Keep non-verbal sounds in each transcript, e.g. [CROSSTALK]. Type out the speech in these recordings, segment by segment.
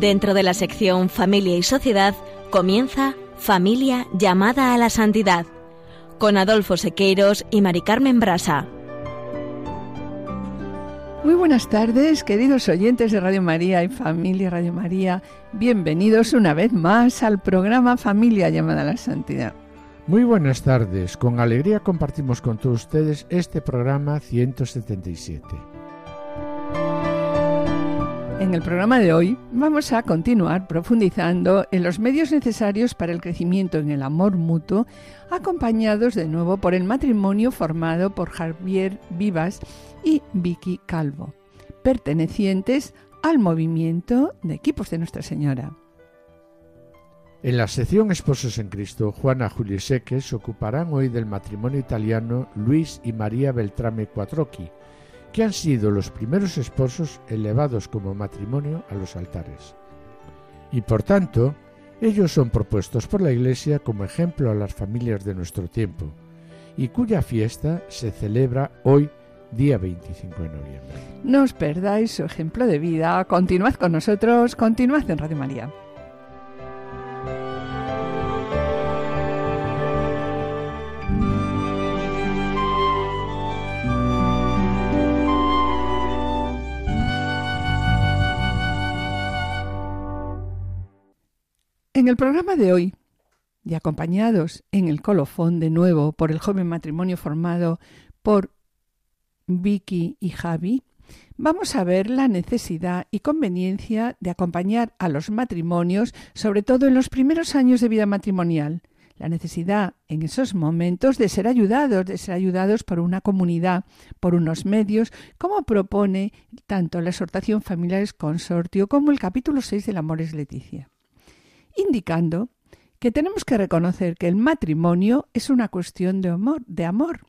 Dentro de la sección Familia y Sociedad comienza Familia llamada a la santidad con Adolfo Sequeiros y Mari Carmen Brasa. Muy buenas tardes, queridos oyentes de Radio María y Familia Radio María. Bienvenidos una vez más al programa Familia llamada a la Santidad. Muy buenas tardes, con alegría compartimos con todos ustedes este programa 177. En el programa de hoy vamos a continuar profundizando en los medios necesarios para el crecimiento en el amor mutuo, acompañados de nuevo por el matrimonio formado por Javier Vivas y Vicky Calvo, pertenecientes al movimiento de equipos de Nuestra Señora. En la sección Esposos en Cristo, Juana Seque se ocuparán hoy del matrimonio italiano Luis y María Beltrame Quattrocchi, que han sido los primeros esposos elevados como matrimonio a los altares. Y por tanto, ellos son propuestos por la Iglesia como ejemplo a las familias de nuestro tiempo, y cuya fiesta se celebra hoy, día 25 de noviembre. No os perdáis su ejemplo de vida, continuad con nosotros, continuad en Radio María. En el programa de hoy, y acompañados en el colofón de nuevo por el joven matrimonio formado por Vicky y Javi, vamos a ver la necesidad y conveniencia de acompañar a los matrimonios, sobre todo en los primeros años de vida matrimonial, la necesidad en esos momentos de ser ayudados, de ser ayudados por una comunidad, por unos medios, como propone tanto la exhortación Familiares Consortio como el capítulo 6 del Amores Leticia indicando que tenemos que reconocer que el matrimonio es una cuestión de amor, de amor.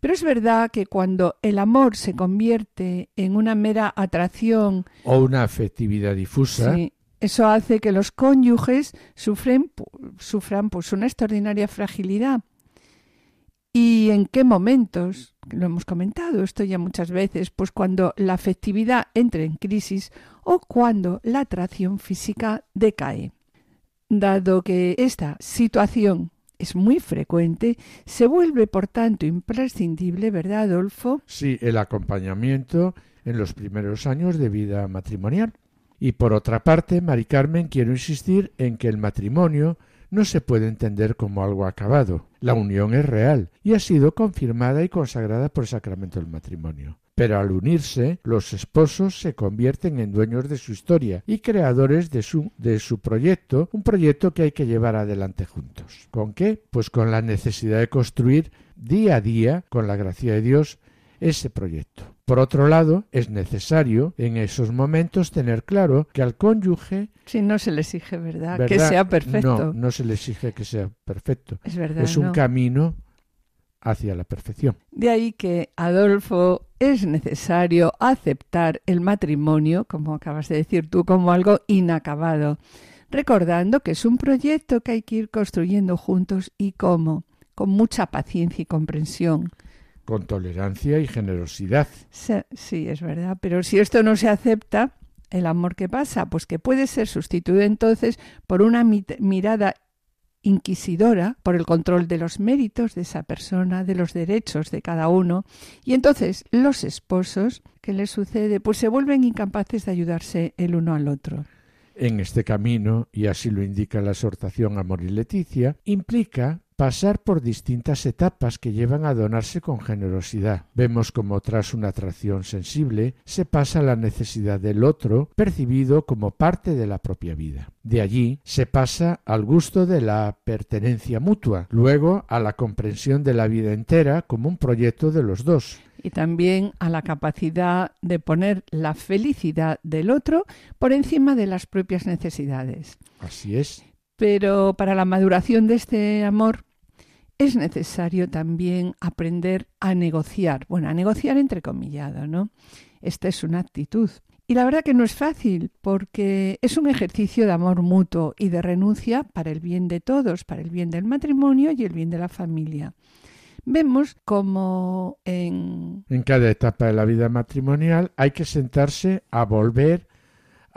Pero es verdad que cuando el amor se convierte en una mera atracción o una afectividad difusa, eso hace que los cónyuges sufren, sufran pues una extraordinaria fragilidad. ¿Y en qué momentos? Lo hemos comentado esto ya muchas veces, pues cuando la afectividad entra en crisis o cuando la atracción física decae. Dado que esta situación es muy frecuente, se vuelve por tanto imprescindible, ¿verdad, Adolfo? Sí, el acompañamiento en los primeros años de vida matrimonial. Y por otra parte, Mari Carmen, quiero insistir en que el matrimonio no se puede entender como algo acabado. La unión es real y ha sido confirmada y consagrada por el sacramento del matrimonio. Pero al unirse, los esposos se convierten en dueños de su historia y creadores de su, de su proyecto, un proyecto que hay que llevar adelante juntos. ¿Con qué? Pues con la necesidad de construir día a día, con la gracia de Dios, ese proyecto. Por otro lado, es necesario en esos momentos tener claro que al cónyuge... Si no se le exige, ¿verdad? Que sea perfecto. No, no se le exige que sea perfecto. Es verdad. Es un camino hacia la perfección. De ahí que, Adolfo, es necesario aceptar el matrimonio, como acabas de decir tú, como algo inacabado, recordando que es un proyecto que hay que ir construyendo juntos y cómo, con mucha paciencia y comprensión. Con tolerancia y generosidad. Sí, es verdad, pero si esto no se acepta, el amor que pasa, pues que puede ser sustituido entonces por una mirada inquisidora por el control de los méritos de esa persona, de los derechos de cada uno, y entonces los esposos, ¿qué les sucede? Pues se vuelven incapaces de ayudarse el uno al otro. En este camino, y así lo indica la exhortación Amor y Leticia, implica pasar por distintas etapas que llevan a donarse con generosidad. Vemos como tras una atracción sensible se pasa a la necesidad del otro percibido como parte de la propia vida. De allí se pasa al gusto de la pertenencia mutua, luego a la comprensión de la vida entera como un proyecto de los dos, y también a la capacidad de poner la felicidad del otro por encima de las propias necesidades. Así es. Pero para la maduración de este amor es necesario también aprender a negociar. Bueno, a negociar entrecomillado, ¿no? Esta es una actitud. Y la verdad que no es fácil, porque es un ejercicio de amor mutuo y de renuncia para el bien de todos, para el bien del matrimonio y el bien de la familia. Vemos como en... En cada etapa de la vida matrimonial hay que sentarse a volver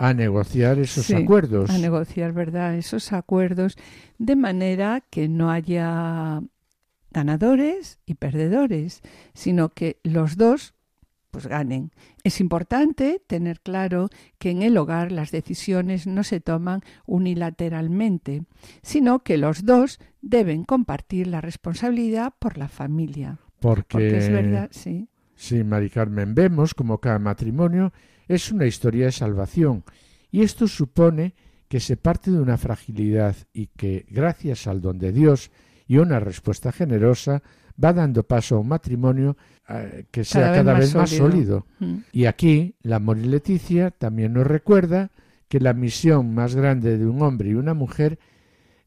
a negociar esos acuerdos. A negociar, ¿verdad? Esos acuerdos de manera que no haya ganadores y perdedores, sino que los dos pues ganen. Es importante tener claro que en el hogar las decisiones no se toman unilateralmente, sino que los dos deben compartir la responsabilidad por la familia. Porque, es verdad, sí. Sí, Mari Carmen, vemos como cada matrimonio es una historia de salvación y esto supone que se parte de una fragilidad y que, gracias al don de Dios y una respuesta generosa, va dando paso a un matrimonio eh, que sea cada, vez, más, sólido. Mm. Y aquí, la amor y Leticia también nos recuerda que la misión más grande de un hombre y una mujer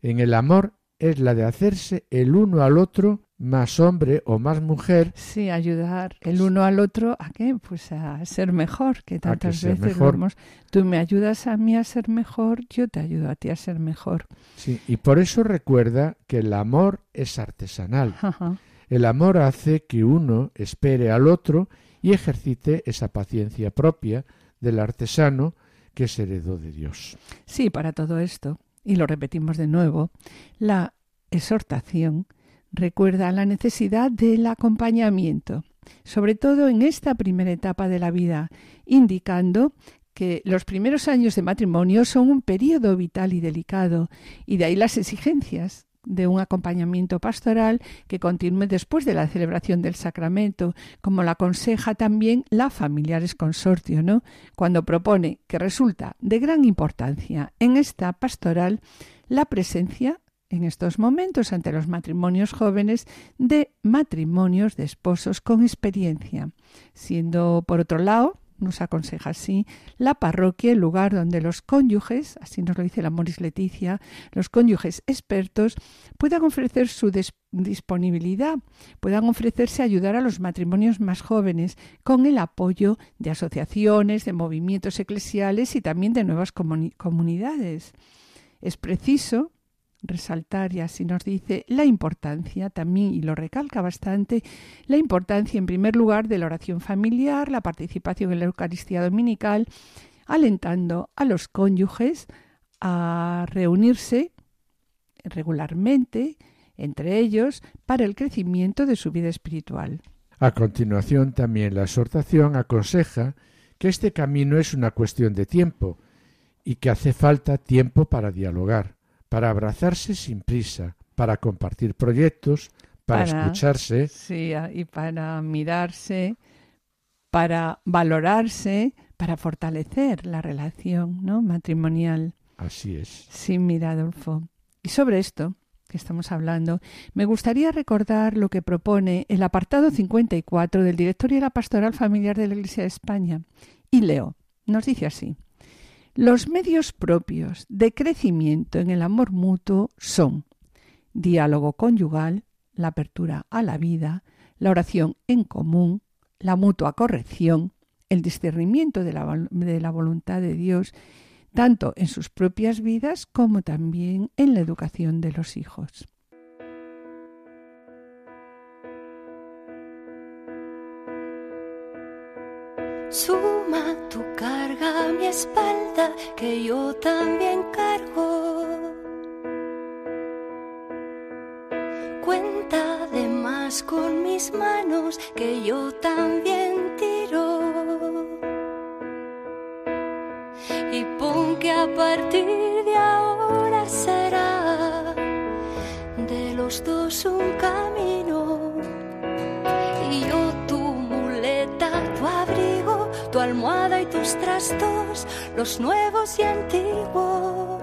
en el amor es la de hacerse el uno al otro más hombre o más mujer. Sí, ayudar el uno al otro a qué? Pues a ser mejor, que tantas veces vemos, tú me ayudas a mí a ser mejor, yo te ayudo a ti a ser mejor. Sí, y por eso recuerda que el amor es artesanal. El amor hace que uno espere al otro y ejercite esa paciencia propia del artesano que es heredó de Dios. Sí, para todo esto, y lo repetimos de nuevo, la exhortación recuerda la necesidad del acompañamiento, sobre todo en esta primera etapa de la vida, indicando que los primeros años de matrimonio son un periodo vital y delicado, y de ahí las exigencias de un acompañamiento pastoral que continúe después de la celebración del sacramento, como lo aconseja también la Familiares Consortio, ¿no? Cuando propone que resulta de gran importancia en esta pastoral la presencia en estos momentos ante los matrimonios jóvenes de matrimonios de esposos con experiencia, siendo por otro lado nos aconseja así la parroquia, el lugar donde los cónyuges, así nos lo dice la Moris Leticia, los cónyuges expertos puedan ofrecer su disponibilidad, puedan ofrecerse a ayudar a los matrimonios más jóvenes con el apoyo de asociaciones, de movimientos eclesiales y también de nuevas comunidades. Es preciso resaltar y así nos dice la importancia también, y lo recalca bastante, la importancia en primer lugar de la oración familiar, la participación en la Eucaristía Dominical, alentando a los cónyuges a reunirse regularmente entre ellos para el crecimiento de su vida espiritual. A continuación, también la exhortación aconseja que este camino es una cuestión de tiempo y que hace falta tiempo para dialogar para abrazarse sin prisa, para compartir proyectos, para, escucharse. Sí, y para mirarse, para valorarse, para fortalecer la relación ¿no? matrimonial. Así es. Sí, mira, Adolfo. Y sobre esto que estamos hablando, me gustaría recordar lo que propone el apartado 54 del Directorio de la Pastoral Familiar de la Iglesia de España. Y leo, nos dice así. Los medios propios de crecimiento en el amor mutuo son diálogo conyugal, la apertura a la vida, la oración en común, la mutua corrección, el discernimiento de la, de la, voluntad de Dios, tanto en sus propias vidas como también en la educación de los hijos. Suma tu carga a mi espalda, que yo también cargo. Cuenta además con mis manos, que yo también tiro. Y pon que a partir de ahora será de los dos un camino. Tus trastos, los nuevos y antiguos.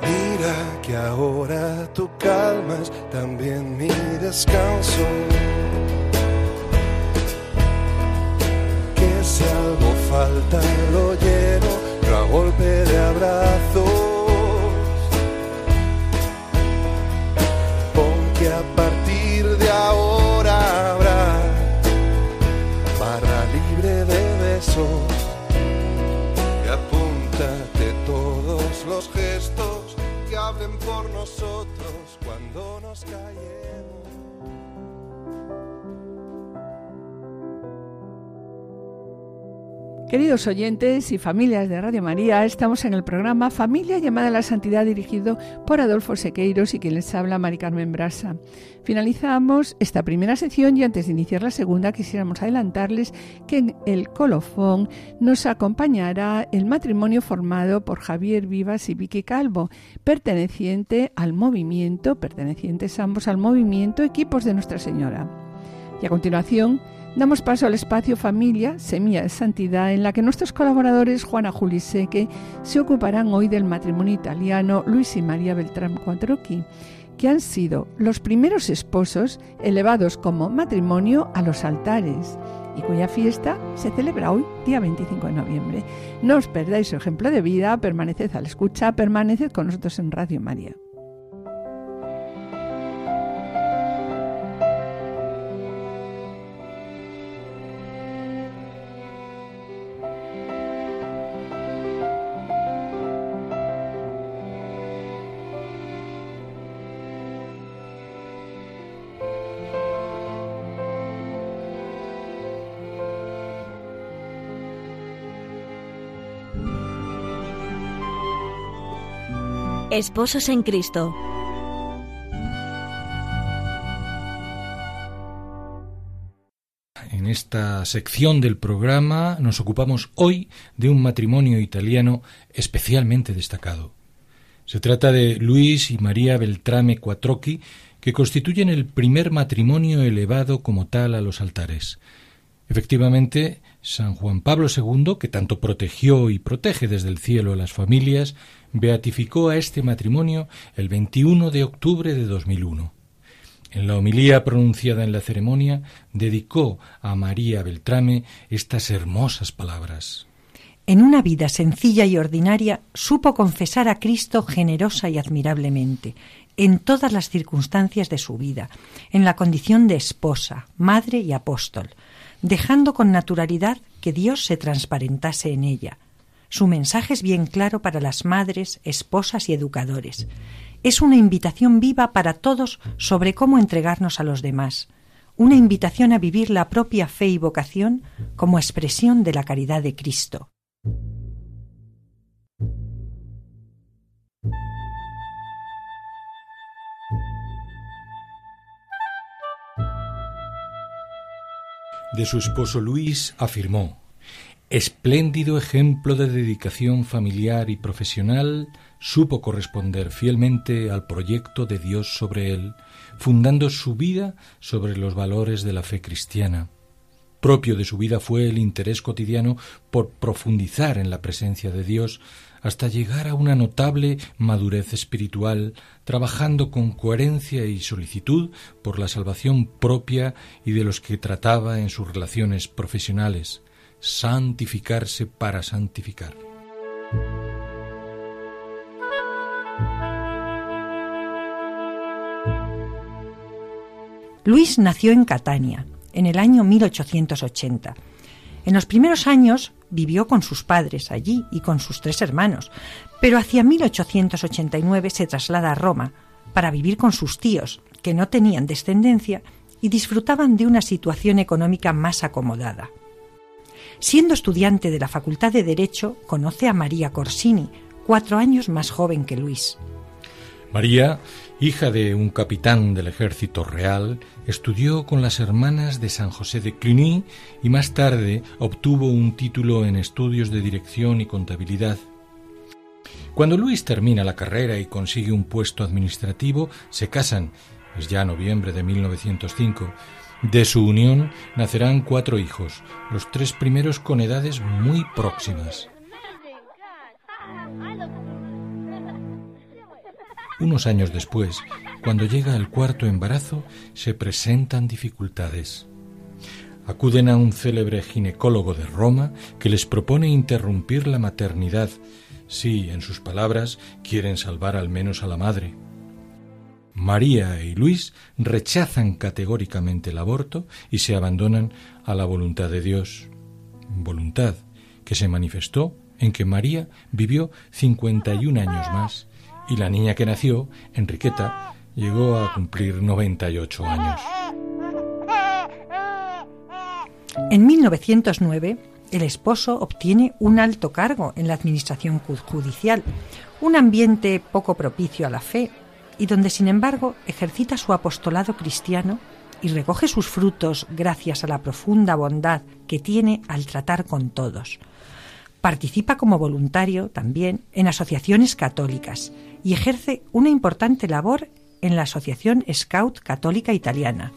Mira que ahora tú calmas también mi descanso. Que si algo falta lo lleno, yo a golpe de abrazos. Por nosotros cuando nos callemos. Queridos oyentes y familias de Radio María, estamos en el programa Familia llamada a la Santidad dirigido por Adolfo Sequeiros y quien les habla Mari Carmen Brasa. Finalizamos esta primera sección y antes de iniciar la segunda quisiéramos adelantarles que en el colofón nos acompañará el matrimonio formado por Javier Vivas y Vicky Calvo, perteneciente al movimiento, pertenecientes ambos al movimiento Equipos de Nuestra Señora. Y a continuación Damos paso al espacio Familia, Semilla de Santidad, en la que nuestros colaboradores Juana Juliseque se ocuparán hoy del matrimonio italiano Luis y María Beltrán Quattrocchi, que han sido los primeros esposos elevados como matrimonio a los altares y cuya fiesta se celebra hoy, día 25 de noviembre. No os perdáis su ejemplo de vida, permaneced a la escucha, permaneced con nosotros en Radio María. Esposos en Cristo. En esta sección del programa nos ocupamos hoy de un matrimonio italiano especialmente destacado. Se trata de Luis y María Beltrame Quattrocchi, que constituyen el primer matrimonio elevado como tal a los altares. Efectivamente, San Juan Pablo II, que tanto protegió y protege desde el cielo a las familias, beatificó a este matrimonio el 21 de octubre de 2001. En la homilía pronunciada en la ceremonia, dedicó a María Beltrame estas hermosas palabras. En una vida sencilla y ordinaria supo confesar a Cristo generosa y admirablemente, en todas las circunstancias de su vida, en la condición de esposa, madre y apóstol, dejando con naturalidad que Dios se transparentase en ella, su mensaje es bien claro para las madres, esposas y educadores. Es una invitación viva para todos sobre cómo entregarnos a los demás, una invitación a vivir la propia fe y vocación como expresión de la caridad de Cristo. De su esposo Luis afirmó Espléndido ejemplo de dedicación familiar y profesional, supo corresponder fielmente al proyecto de Dios sobre él, fundando su vida sobre los valores de la fe cristiana. Propio de su vida fue el interés cotidiano por profundizar en la presencia de Dios hasta llegar a una notable madurez espiritual, trabajando con coherencia y solicitud por la salvación propia y de los que trataba en sus relaciones profesionales santificarse para santificar. Luis nació en Catania, en el año 1880. En los primeros años vivió con sus padres allí y con sus tres hermanos, pero hacia 1889 se traslada a Roma para vivir con sus tíos, que no tenían descendencia y disfrutaban de una situación económica más acomodada. Siendo estudiante de la Facultad de Derecho, conoce a María Corsini, cuatro años más joven que Luis. María, hija de un capitán del ejército real, estudió con las hermanas de San José de Cluny y más tarde obtuvo un título en estudios de dirección y contabilidad. Cuando Luis termina la carrera y consigue un puesto administrativo, se casan, es ya noviembre de 1905, de su unión nacerán cuatro hijos, los tres primeros con edades muy próximas. Unos años después, cuando llega el cuarto embarazo, se presentan dificultades. Acuden a un célebre ginecólogo de Roma que les propone interrumpir la maternidad si, en sus palabras, quieren salvar al menos a la madre. María y Luis rechazan categóricamente el aborto y se abandonan a la voluntad de Dios, voluntad que se manifestó en que María vivió 51 años más y la niña que nació, Enriqueta, llegó a cumplir 98 años. En 1909, El esposo obtiene un alto cargo en la administración judicial, un ambiente poco propicio a la fe y donde, sin embargo, ejercita su apostolado cristiano y recoge sus frutos gracias a la profunda bondad que tiene al tratar con todos. Participa como voluntario también en asociaciones católicas y ejerce una importante labor en la Asociación Scout Católica Italiana.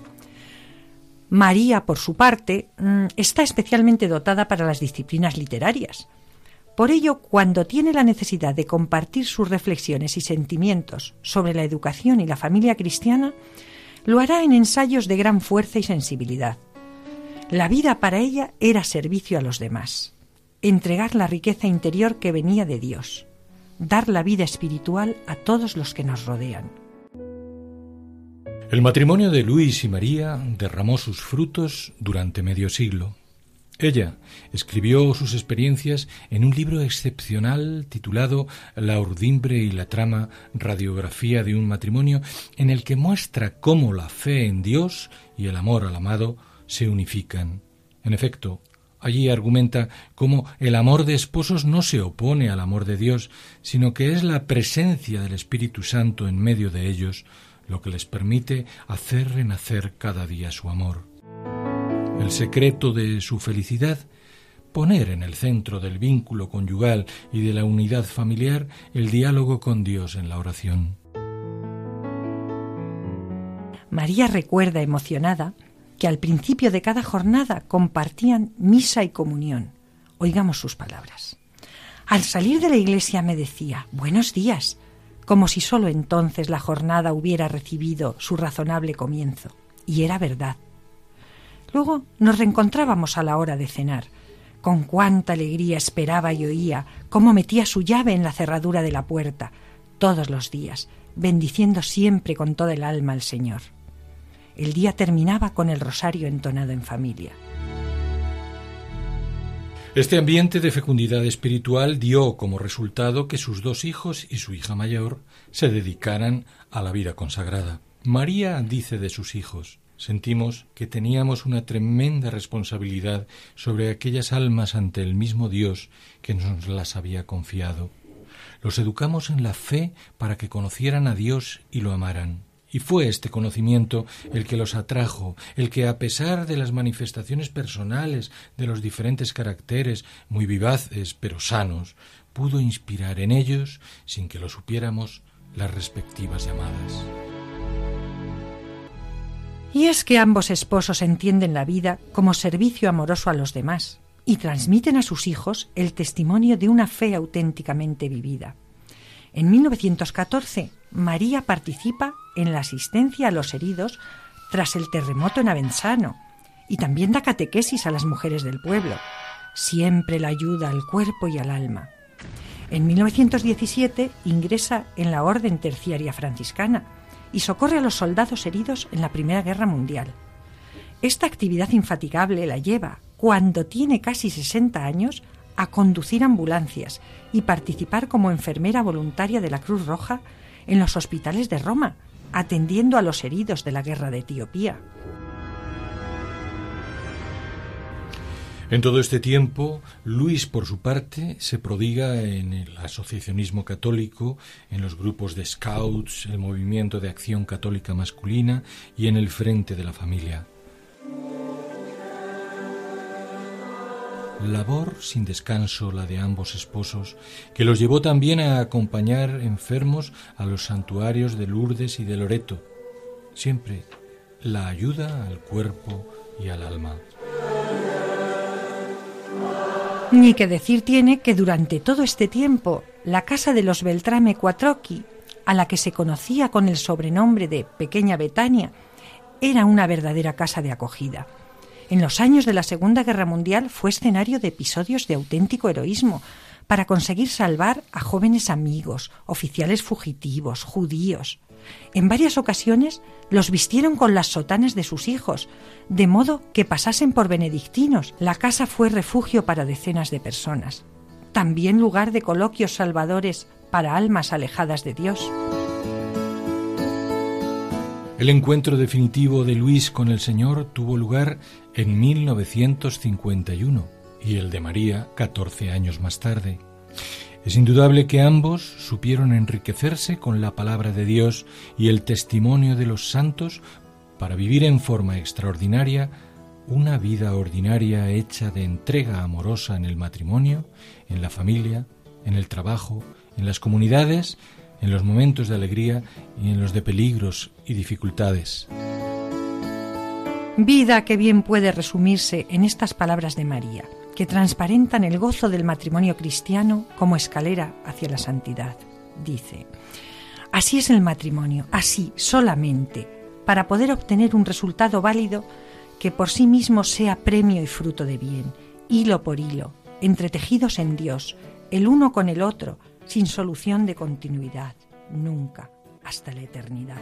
María, por su parte, mm, está especialmente dotada para las disciplinas literarias. Por ello, cuando tiene la necesidad de compartir sus reflexiones y sentimientos sobre la educación y la familia cristiana, lo hará en ensayos de gran fuerza y sensibilidad. La vida para ella era servicio a los demás, entregar la riqueza interior que venía de Dios, dar la vida espiritual a todos los que nos rodean. El matrimonio de Luis y María derramó sus frutos durante medio siglo. Ella escribió sus experiencias en un libro excepcional titulado La urdimbre y la trama, radiografía de un matrimonio, en el que muestra cómo la fe en Dios y el amor al amado se unifican. En efecto, allí argumenta cómo el amor de esposos no se opone al amor de Dios, sino que es la presencia del Espíritu Santo en medio de ellos lo que les permite hacer renacer cada día su amor el secreto de su felicidad, poner en el centro del vínculo conyugal y de la unidad familiar el diálogo con Dios en la oración. María recuerda emocionada que al principio de cada jornada compartían misa y comunión. Oigamos sus palabras. Al salir de la iglesia me decía, buenos días, como si sólo entonces la jornada hubiera recibido su razonable comienzo. Y era verdad. Luego nos reencontrábamos a la hora de cenar. Con cuánta alegría esperaba y oía cómo metía su llave en la cerradura de la puerta, todos los días, bendiciendo siempre con toda el alma al Señor. El día terminaba con el rosario entonado en familia. Este ambiente de fecundidad espiritual dio como resultado que sus dos hijos y su hija mayor se dedicaran a la vida consagrada. María dice de sus hijos, sentimos que teníamos una tremenda responsabilidad sobre aquellas almas ante el mismo Dios que nos las había confiado. Los educamos en la fe para que conocieran a Dios y lo amaran. Y fue este conocimiento el que los atrajo, el que a pesar de las manifestaciones personales de los diferentes caracteres, muy vivaces pero sanos, pudo inspirar en ellos, sin que lo supiéramos, las respectivas llamadas. Y es que ambos esposos entienden la vida como servicio amoroso a los demás y transmiten a sus hijos el testimonio de una fe auténticamente vivida. En 1914, María participa en la asistencia a los heridos tras el terremoto en Avenzano y también da catequesis a las mujeres del pueblo. Siempre la ayuda al cuerpo y al alma. En 1917 ingresa en la Orden Terciaria Franciscana y socorre a los soldados heridos en la Primera Guerra Mundial. Esta actividad infatigable la lleva, cuando tiene casi 60 años, a conducir ambulancias y participar como enfermera voluntaria de la Cruz Roja en los hospitales de Roma, atendiendo a los heridos de la guerra de Etiopía. En todo este tiempo, Luis, por su parte, se prodiga en el asociacionismo católico, en los grupos de scouts, el movimiento de acción católica masculina y en el frente de la familia. Labor sin descanso la de ambos esposos, que los llevó también a acompañar enfermos a los santuarios de Lourdes y de Loreto. Siempre la ayuda al cuerpo y al alma. Ni que decir tiene que durante todo este tiempo la casa de los Beltrame Quattrocchi, a la que se conocía con el sobrenombre de Pequeña Betania, era una verdadera casa de acogida. En los años de la Segunda Guerra Mundial fue escenario de episodios de auténtico heroísmo para conseguir salvar a jóvenes amigos, oficiales fugitivos, judíos. En varias ocasiones los vistieron con las sotanas de sus hijos, de modo que pasasen por benedictinos. La casa fue refugio para decenas de personas, también lugar de coloquios salvadores para almas alejadas de Dios. El encuentro definitivo de Luis con el Señor tuvo lugar en 1951 y el de María 14 años más tarde. Es indudable que ambos supieron enriquecerse con la palabra de Dios y el testimonio de los santos para vivir en forma extraordinaria una vida ordinaria hecha de entrega amorosa en el matrimonio, en la familia, en el trabajo, en las comunidades, en los momentos de alegría y en los de peligros y dificultades. Vida que bien puede resumirse en estas palabras de María que transparentan el gozo del matrimonio cristiano como escalera hacia la santidad. Dice, así es el matrimonio, así solamente, para poder obtener un resultado válido que por sí mismo sea premio y fruto de bien, hilo por hilo, entretejidos en Dios, el uno con el otro, sin solución de continuidad, nunca, hasta la eternidad.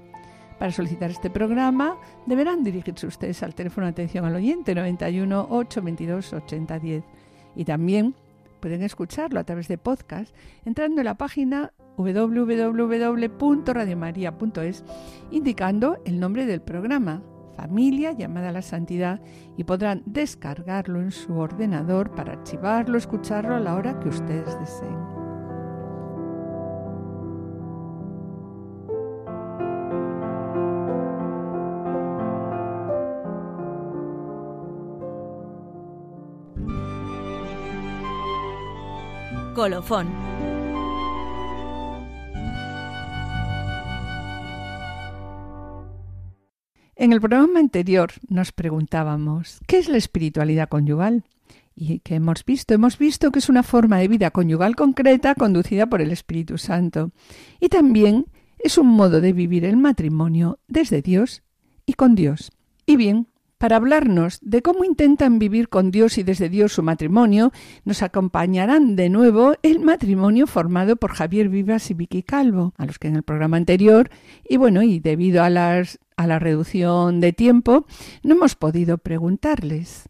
Para solicitar este programa deberán dirigirse ustedes al teléfono de atención al oyente 91 822 8010 y también pueden escucharlo a través de podcast entrando en la página www.radiomaria.es indicando el nombre del programa Familia llamada a la Santidad y podrán descargarlo en su ordenador para archivarlo, escucharlo a la hora que ustedes deseen. En el programa anterior nos preguntábamos, ¿qué es la espiritualidad conyugal? ¿Y qué hemos visto? Hemos visto que es una forma de vida conyugal concreta conducida por el Espíritu Santo. Y también es un modo de vivir el matrimonio desde Dios y con Dios. Y bien, para hablarnos de cómo intentan vivir con Dios y desde Dios su matrimonio, nos acompañarán de nuevo el matrimonio formado por Javier Vivas y Vicky Calvo, a los que en el programa anterior, y bueno, y debido a, las, a la reducción de tiempo, no hemos podido preguntarles.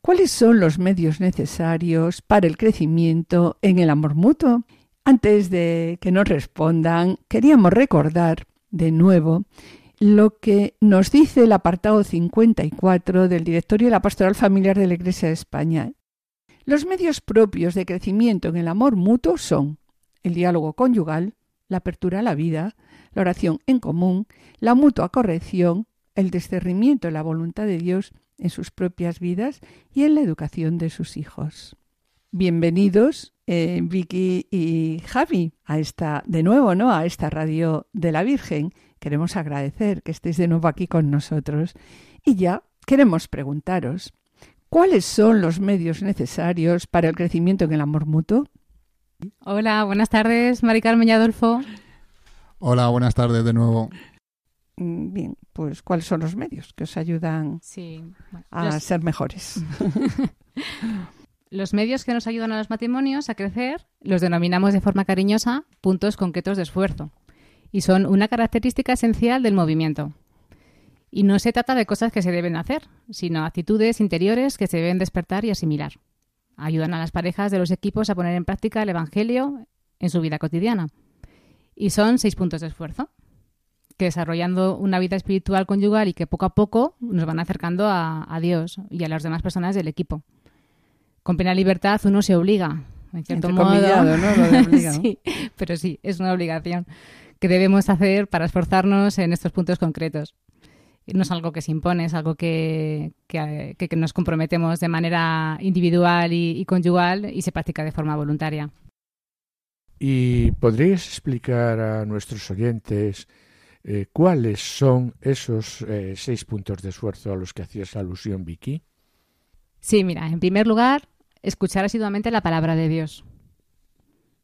¿Cuáles son los medios necesarios para el crecimiento en el amor mutuo? Antes de que nos respondan, queríamos recordar de nuevo lo que nos dice el apartado 54 del Directorio de la Pastoral Familiar de la Iglesia de España. Los medios propios de crecimiento en el amor mutuo son el diálogo conyugal, la apertura a la vida, la oración en común, la mutua corrección, el discernimiento de la voluntad de Dios en sus propias vidas y en la educación de sus hijos. Bienvenidos eh, Vicky y Javi a esta de nuevo, ¿no? A esta radio de la Virgen Queremos agradecer que estéis de nuevo aquí con nosotros y ya queremos preguntaros, ¿cuáles son los medios necesarios para el crecimiento en el amor mutuo? Hola, buenas tardes, Mari Carmen y Adolfo. Hola, buenas tardes de nuevo. Mm, bien, pues ¿cuáles son los medios que os ayudan a ser mejores? [LAUGHS] los medios que nos ayudan a los matrimonios a crecer los denominamos de forma cariñosa puntos concretos de esfuerzo y son una característica esencial del movimiento. Y no se trata de cosas que se deben hacer, sino actitudes interiores que se deben despertar y asimilar. Ayudan a las parejas de los equipos a poner en práctica el Evangelio en su vida cotidiana. Y son seis puntos de esfuerzo, que desarrollando una vida espiritual conyugal y que poco a poco nos van acercando a, Dios y a las demás personas del equipo. Con plena libertad uno se obliga, en cierto modo. ¿no? [LAUGHS] sí, pero sí, es una obligación que debemos hacer para esforzarnos en estos puntos concretos. No es algo que se impone, es algo que, nos comprometemos de manera individual y, conyugal y se practica de forma voluntaria. ¿Y podrías explicar a nuestros oyentes eh, cuáles son esos eh, seis puntos de esfuerzo a los que hacías alusión, Vicky? Sí, mira, en primer lugar, escuchar asiduamente la palabra de Dios.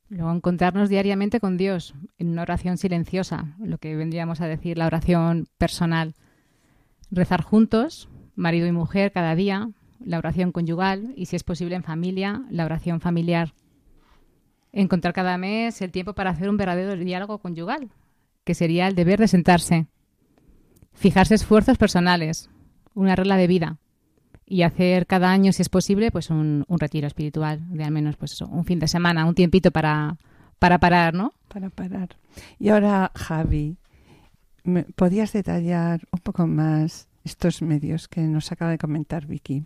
Luego encontrarnos diariamente con Dios en una oración silenciosa, lo que vendríamos a decir la oración personal. Rezar juntos, marido y mujer, cada día, la oración conyugal y, si es posible, en familia, la oración familiar. Encontrar cada mes el tiempo para hacer un verdadero diálogo conyugal, que sería el deber de sentarse. Fijarse esfuerzos personales, una regla de vida y hacer cada año, si es posible, pues un, un retiro espiritual de al menos pues eso, un fin de semana, un tiempito para, para parar, ¿no? Para parar. Y ahora, Javi, ¿me ¿podías detallar un poco más estos medios que nos acaba de comentar Vicky?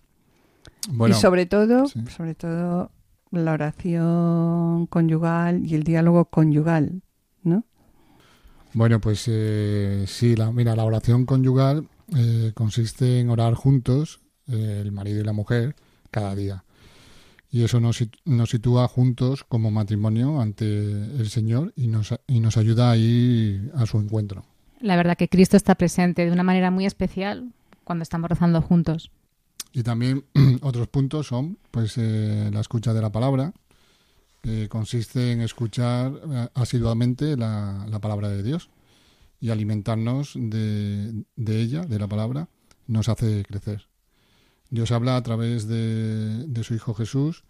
Bueno, y sobre todo, sí. sobre todo la oración conyugal y el diálogo conyugal, ¿no? Bueno, pues eh, sí, la, mira, la oración conyugal eh, consiste en orar juntos, eh, el marido y la mujer, cada día. Y eso nos, nos sitúa juntos como matrimonio ante el Señor y nos, y nos ayuda a ir a su encuentro. La verdad que Cristo está presente de una manera muy especial cuando estamos rezando juntos. Y también [CLEARS THROAT] otros puntos son pues eh, la escucha de la palabra, que consiste en escuchar eh, asiduamente la, la palabra de Dios y alimentarnos de, de ella, de la palabra, nos hace crecer. Dios habla a través de, de su Hijo Jesús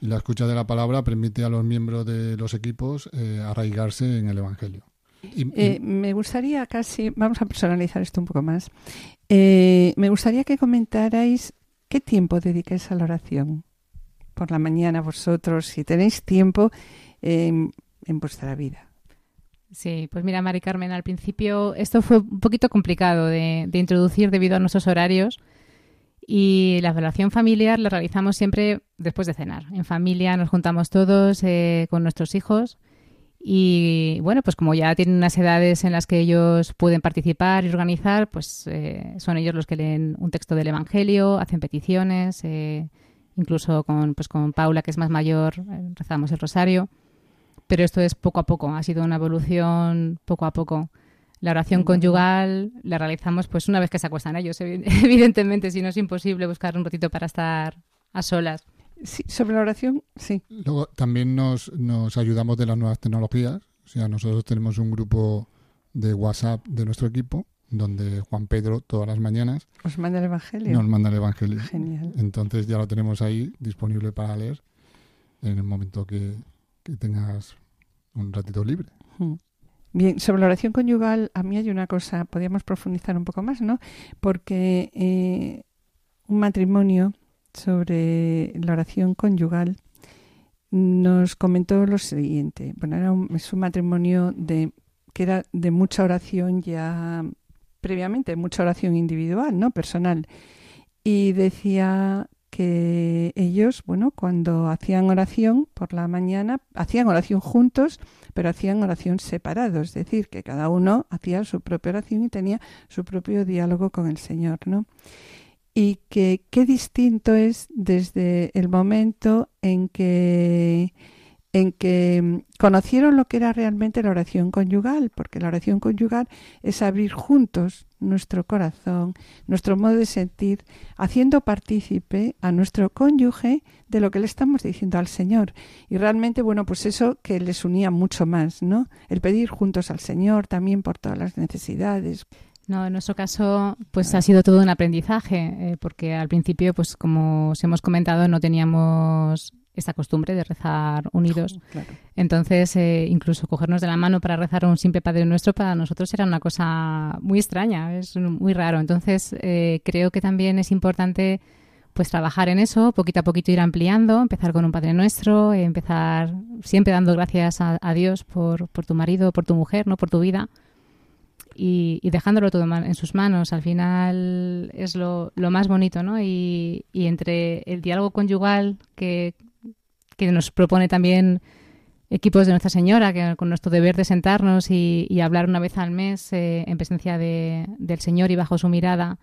y la escucha de la palabra permite a los miembros de los equipos eh, arraigarse en el Evangelio. Y- y- Eh, me gustaría casi, vamos a personalizar esto un poco más. Eh, me gustaría que comentarais qué tiempo dedicáis a la oración. Por la mañana vosotros, si tenéis tiempo en, en vuestra vida. Sí, pues mira, Mari Carmen, al principio esto fue un poquito complicado de, de introducir debido a nuestros horarios y la relación familiar la realizamos siempre después de cenar. En familia nos juntamos todos eh, con nuestros hijos y bueno, pues como ya tienen unas edades en las que ellos pueden participar y organizar, pues eh, son ellos los que leen un texto del Evangelio, hacen peticiones, eh, incluso con, pues con Paula, que es más mayor, eh, rezamos el rosario pero esto es poco a poco, ha sido una evolución poco a poco. La oración conyugal la realizamos pues una vez que se acuestan ellos, [LAUGHS] evi- evidentemente, si no es imposible buscar un ratito para estar a solas. Sí, sobre la oración, sí. Luego también nos, nos ayudamos de las nuevas tecnologías. O sea, nosotros tenemos un grupo de WhatsApp de nuestro equipo donde Juan Pedro todas las mañanas Os manda el Evangelio. nos manda el Evangelio. Genial. Entonces ya lo tenemos ahí disponible para leer en el momento que, que tengas un ratito libre. Mm. Bien, sobre la oración conyugal, a mí hay una cosa, podríamos profundizar un poco más, ¿no? Porque eh, un matrimonio sobre la oración conyugal nos comentó lo siguiente. Bueno, era un, un matrimonio de que era de mucha oración ya previamente, mucha oración individual, ¿no? Personal. Y decía que ellos, bueno, cuando hacían oración por la mañana, hacían oración juntos, pero hacían oración separados, es decir, que cada uno hacía su propia oración y tenía su propio diálogo con el Señor, ¿no? Y que qué distinto es desde el momento en que en que mm, conocieron lo que era realmente la oración conyugal, porque la oración conyugal es abrir juntos nuestro corazón, nuestro modo de sentir, haciendo partícipe a nuestro cónyuge de lo que le estamos diciendo al Señor. Y realmente, bueno, pues eso que les unía mucho más, ¿no? El pedir juntos al Señor también por todas las necesidades. No, en nuestro caso, pues ha sido todo un aprendizaje, eh, porque al principio, pues como os hemos comentado, no teníamos esta costumbre de rezar unidos. Claro. Entonces, eh, incluso cogernos de la mano para rezar un simple Padre Nuestro para nosotros era una cosa muy extraña, es muy raro. Entonces, eh, creo que también es importante pues trabajar en eso, poquito a poquito ir ampliando, empezar con un Padre Nuestro, eh, empezar siempre dando gracias a, a Dios por, por tu marido, por tu mujer, no por tu vida y, y dejándolo todo en sus manos. Al final es lo, lo más bonito, ¿no? Y, y entre el diálogo conyugal que, que nos propone también equipos de Nuestra Señora, que con nuestro deber de sentarnos y, y hablar una vez al mes eh, en presencia de- del Señor y bajo su mirada,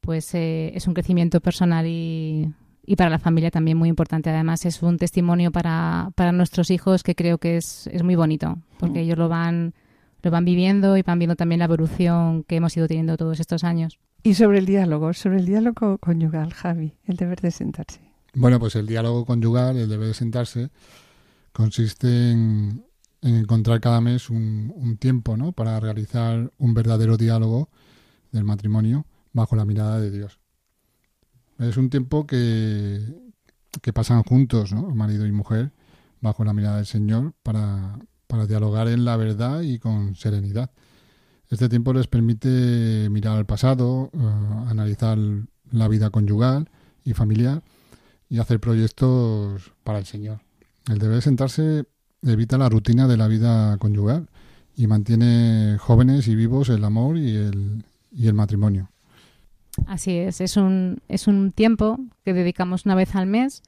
pues eh, es un crecimiento personal y, y para la familia también muy importante. Además, es un testimonio para, para nuestros hijos que creo que es, es muy bonito, porque Mm. ellos lo van, lo van viviendo y van viendo también la evolución que hemos ido teniendo todos estos años. Y sobre el diálogo, sobre el diálogo conyugal, Javi, el deber de sentarse. Bueno, pues el diálogo conyugal, el deber de sentarse, consiste en, encontrar cada mes un, un, tiempo ¿no? para realizar un verdadero diálogo del matrimonio bajo la mirada de Dios. Es un tiempo que, que pasan juntos, ¿no? marido y mujer, bajo la mirada del Señor, para, para dialogar en la verdad y con serenidad. Este tiempo les permite mirar al pasado, eh, analizar la vida conyugal y familiar y hacer proyectos para el Señor. El deber sentarse evita la rutina de la vida conyugal y mantiene jóvenes y vivos el amor y el, y el matrimonio. Así es, es un, es un tiempo que dedicamos una vez al mes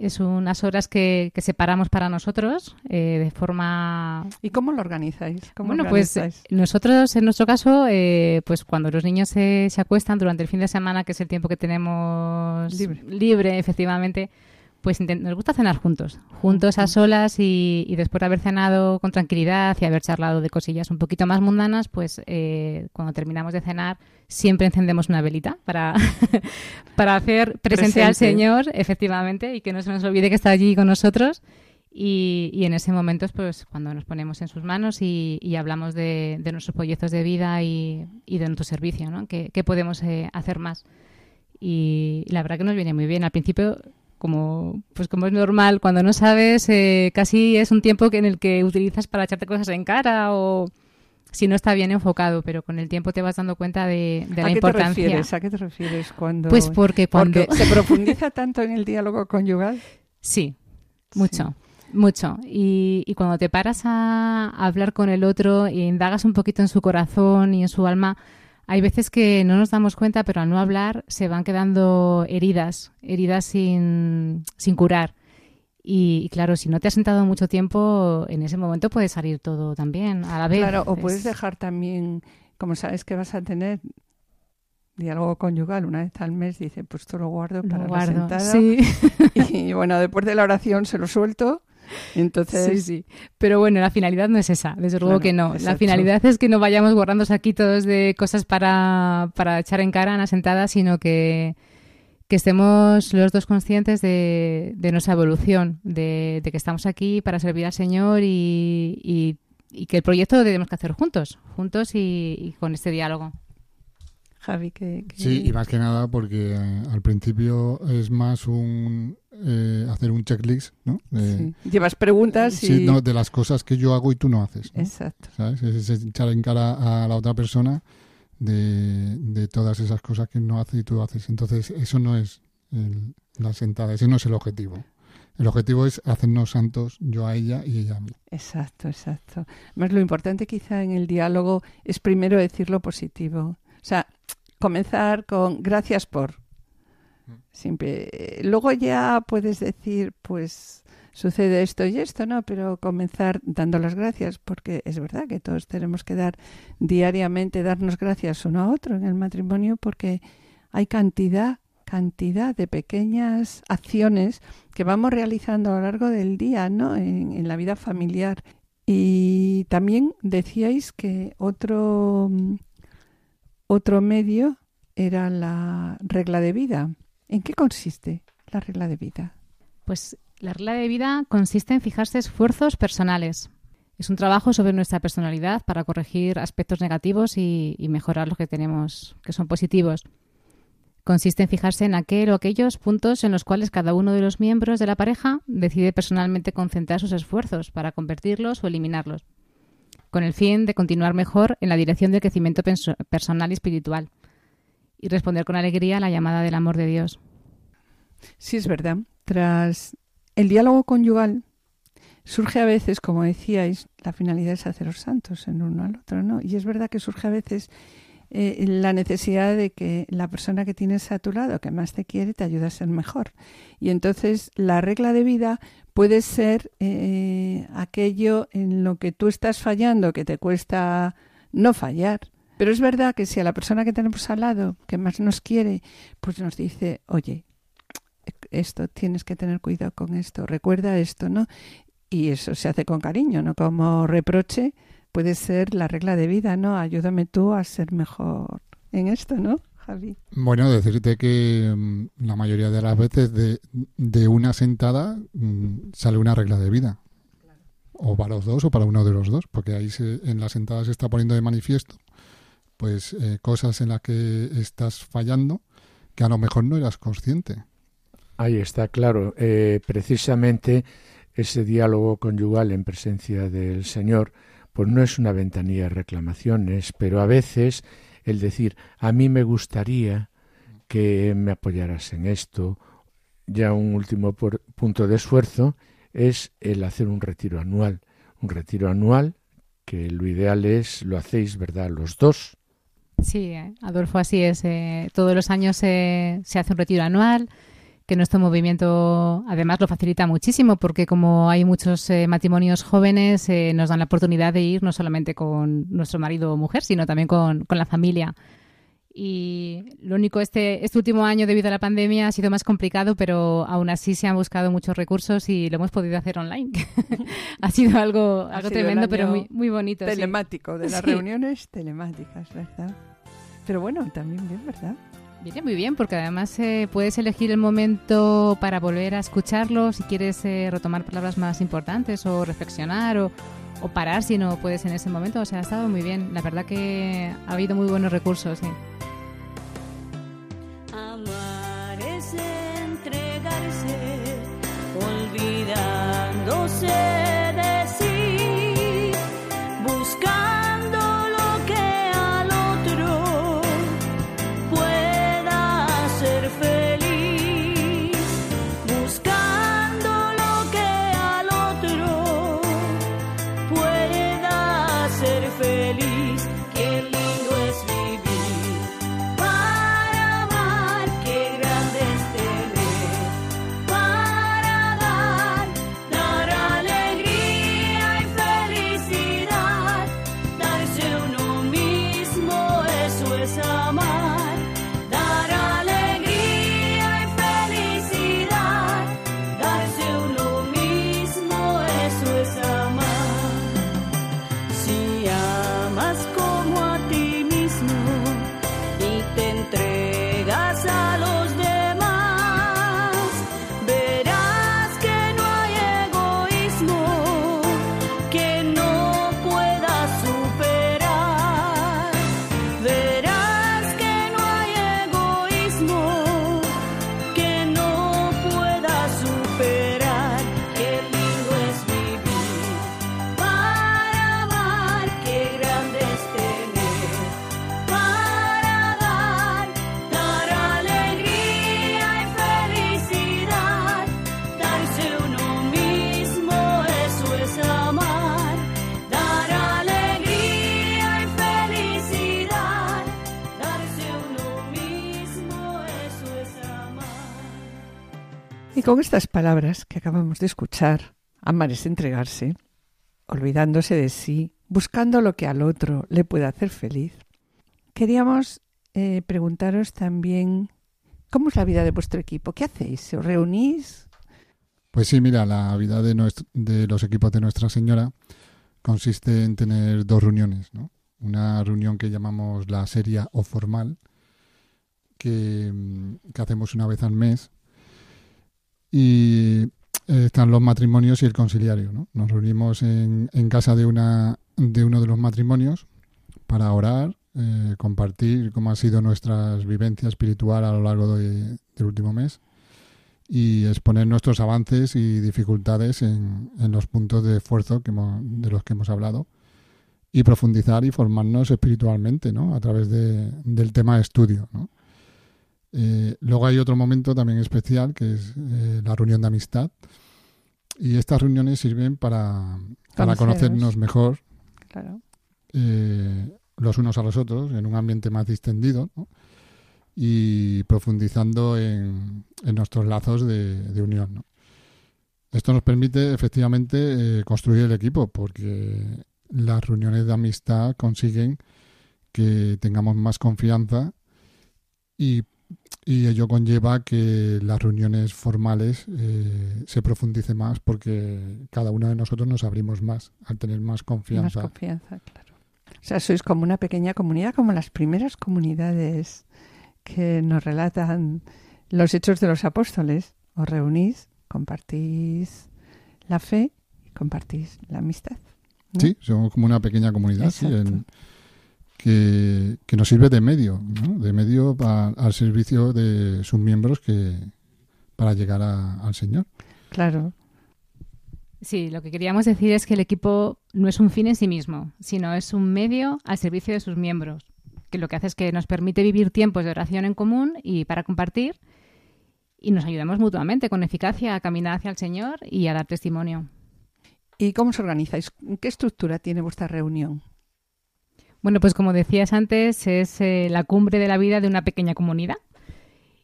es unas horas que, separamos para nosotros eh, de forma... ¿Y cómo lo organizáis? bueno, pues nosotros, en nuestro caso, eh, pues cuando los niños se, se, acuestan durante el fin de semana, que es el tiempo que tenemos libre, libre efectivamente, pues nos gusta cenar juntos, juntos a solas y, después de haber cenado con tranquilidad y haber charlado de cosillas un poquito más mundanas, pues eh, cuando terminamos de cenar siempre encendemos una velita para, [LAUGHS] para hacer presente, al Señor, efectivamente, y que no se nos olvide que está allí con nosotros. Y, en ese momento es pues cuando nos ponemos en sus manos y, hablamos de, nuestros proyectos de vida y, de nuestro servicio, ¿no? ¿Qué, podemos eh, hacer más? Y la verdad que nos viene muy bien. Al principio como pues como es normal cuando no sabes eh, casi es un tiempo en el que utilizas para echarte cosas en cara o si no está bien enfocado pero con el tiempo te vas dando cuenta de, la importancia te refieres? ¿a qué te refieres cuando pues porque cuando se [LAUGHS] profundiza tanto en el diálogo conyugal sí mucho mucho. Y, y, cuando te paras a hablar con el otro e indagas un poquito en su corazón y en su alma hay veces que no nos damos cuenta, pero al no hablar se van quedando heridas, heridas sin, sin curar. Y, claro, si no te has sentado mucho tiempo, en ese momento puede salir todo también a la vez. Claro, o puedes dejar también, como sabes que vas a tener diálogo conyugal una vez al mes, dice, pues esto lo guardo para la sentada. Sí. [LAUGHS] Y bueno, después de la oración se lo suelto entonces, sí, sí. Pero bueno, la finalidad no es esa, desde luego que no. La finalidad es que no vayamos guardando saquitos de cosas para, para echar en cara a la sentada, sino que, que estemos los dos conscientes de, de nuestra evolución, de, que estamos aquí para servir al Señor y, y, que el proyecto lo tenemos que hacer juntos, juntos y, con este diálogo. Javi, que, Sí, y más que nada porque eh, al principio es más un eh, hacer un checklist, ¿no? Llevas preguntas y... no, de las cosas que yo hago y tú no haces. Exacto. ¿Sabes? Es, echar en cara a la otra persona de, todas esas cosas que no hace y tú haces. Entonces, eso no es la sentada, ese no es el objetivo. El objetivo es hacernos santos yo a ella y ella a mí. Exacto, exacto. Más lo importante quizá en el diálogo es primero decir lo positivo. O sea, comenzar con gracias por, Siempre. Luego ya puedes decir, pues sucede esto y esto, ¿no? Pero comenzar dando las gracias, porque es verdad que todos tenemos que dar diariamente, darnos gracias uno a otro en el matrimonio, porque hay cantidad, cantidad de pequeñas acciones que vamos realizando a lo largo del día, ¿no? En, en la vida familiar. Y también decíais que otro, otro medio era la regla de vida. ¿En qué consiste la regla de vida? Pues la regla de vida consiste en fijarse esfuerzos personales. Es un trabajo sobre nuestra personalidad para corregir aspectos negativos y, mejorar los que tenemos, que son positivos. Consiste en fijarse en aquel o aquellos puntos en los cuales cada uno de los miembros de la pareja decide personalmente concentrar sus esfuerzos para convertirlos o eliminarlos, con el fin de continuar mejor en la dirección del crecimiento personal y espiritual y responder con alegría a la llamada del amor de Dios. Sí, es verdad. Tras el diálogo conyugal surge a veces, como decíais, la finalidad es haceros santos en uno al otro, ¿no? Y es verdad que surge a veces eh, la necesidad de que la persona que tienes a tu lado, que más te quiere, te ayude a ser mejor. Y entonces la regla de vida puede ser eh, aquello en lo que tú estás fallando, que te cuesta no fallar. Pero es verdad que si a la persona que tenemos al lado, que más nos quiere, pues nos dice, oye, esto tienes que tener cuidado con esto, recuerda esto, ¿no? Y eso se hace con cariño, no como reproche, puede ser la regla de vida, ¿no? Ayúdame tú a ser mejor en esto, ¿no? Javi. Bueno, decirte que mm, la mayoría de las veces de, de una sentada mm, sale una regla de vida. O para los dos o para uno de los dos, porque ahí se- en la sentada se está poniendo de manifiesto pues eh, cosas en las que estás fallando que a lo mejor no eras consciente. Ahí está, claro. Eh, precisamente ese diálogo conyugal en presencia del Señor, pues no es una ventanilla de reclamaciones, pero a veces el decir, a mí me gustaría que me apoyaras en esto, ya un último por- punto de esfuerzo, es el hacer un retiro anual. Un retiro anual que lo ideal es, lo hacéis, ¿verdad? Los dos. Sí, eh, Adolfo, así es. eh, todos los años se hace un retiro anual, que nuestro movimiento además lo facilita muchísimo, porque como hay muchos eh, matrimonios jóvenes, eh, nos dan la oportunidad de ir no solamente con nuestro marido o mujer, sino también con, con la familia. Y lo único, este, este último año debido a la pandemia ha sido más complicado, pero aún así se han buscado muchos recursos y lo hemos podido hacer online. [LAUGHS] ha sido algo, Ha algo sido tremendo, pero muy, muy bonito. sí. Telemático, de las Sí. reuniones telemáticas, ¿verdad? Pero bueno, también bien, ¿verdad? Viene muy bien porque además eh, puedes elegir el momento para volver a escucharlo si quieres eh, retomar palabras más importantes o reflexionar o, o parar si no puedes en ese momento. O sea, ha estado muy bien. La verdad que ha habido muy buenos recursos. sí. Amar es entregarse, olvidándose con estas palabras que acabamos de escuchar, amar es entregarse, olvidándose de sí, buscando lo que al otro le puede hacer feliz. Queríamos eh, preguntaros también cómo es la vida de vuestro equipo, ¿qué hacéis? ¿Os reunís? Pues sí, mira, la vida de, de los equipos de Nuestra Señora consiste en tener dos reuniones, ¿no? Una reunión que llamamos la seria o formal, que, mm, que hacemos una vez al mes, y eh, están los matrimonios y el conciliario, ¿no? Nos reunimos en, en casa de, una, de uno de los matrimonios para orar, eh, compartir cómo ha sido nuestra vivencia espiritual a lo largo de- del último mes y exponer nuestros avances y dificultades en, en los puntos de esfuerzo que hemos- de los que hemos hablado y profundizar y formarnos espiritualmente ¿no? a través de- del tema de estudio. ¿no? Eh, luego hay otro momento también especial que es eh, la reunión de amistad y estas reuniones sirven para, para conocernos mejor Claro. eh, los unos a los otros en un ambiente más distendido ¿no? y profundizando en, en nuestros lazos de, de unión. ¿no? Esto nos permite efectivamente construir el equipo porque las reuniones de amistad consiguen que tengamos más confianza y, y ello conlleva que las reuniones formales eh, se profundice más porque cada uno de nosotros nos abrimos más al tener más Más confianza. confianza, claro. O sea, sois como una pequeña comunidad, como las primeras comunidades que nos relatan los hechos de los apóstoles. Os reunís, compartís la fe y compartís la amistad. ¿no? Sí, somos como una pequeña comunidad sí, Exacto. en- que, que nos sirve de medio, ¿no? de medio pa- al servicio de sus miembros que para llegar a- al Señor. Claro, Sí, lo que queríamos decir es que el equipo no es un fin en sí mismo, sino es un medio al servicio de sus miembros, que lo que hace es que nos permite vivir tiempos de oración en común y para compartir y nos ayudamos mutuamente con eficacia a caminar hacia el Señor y a dar testimonio. ¿Y cómo os organizáis? ¿Qué estructura tiene vuestra reunión? Bueno, pues como decías antes, es eh, la cumbre de la vida de una pequeña comunidad.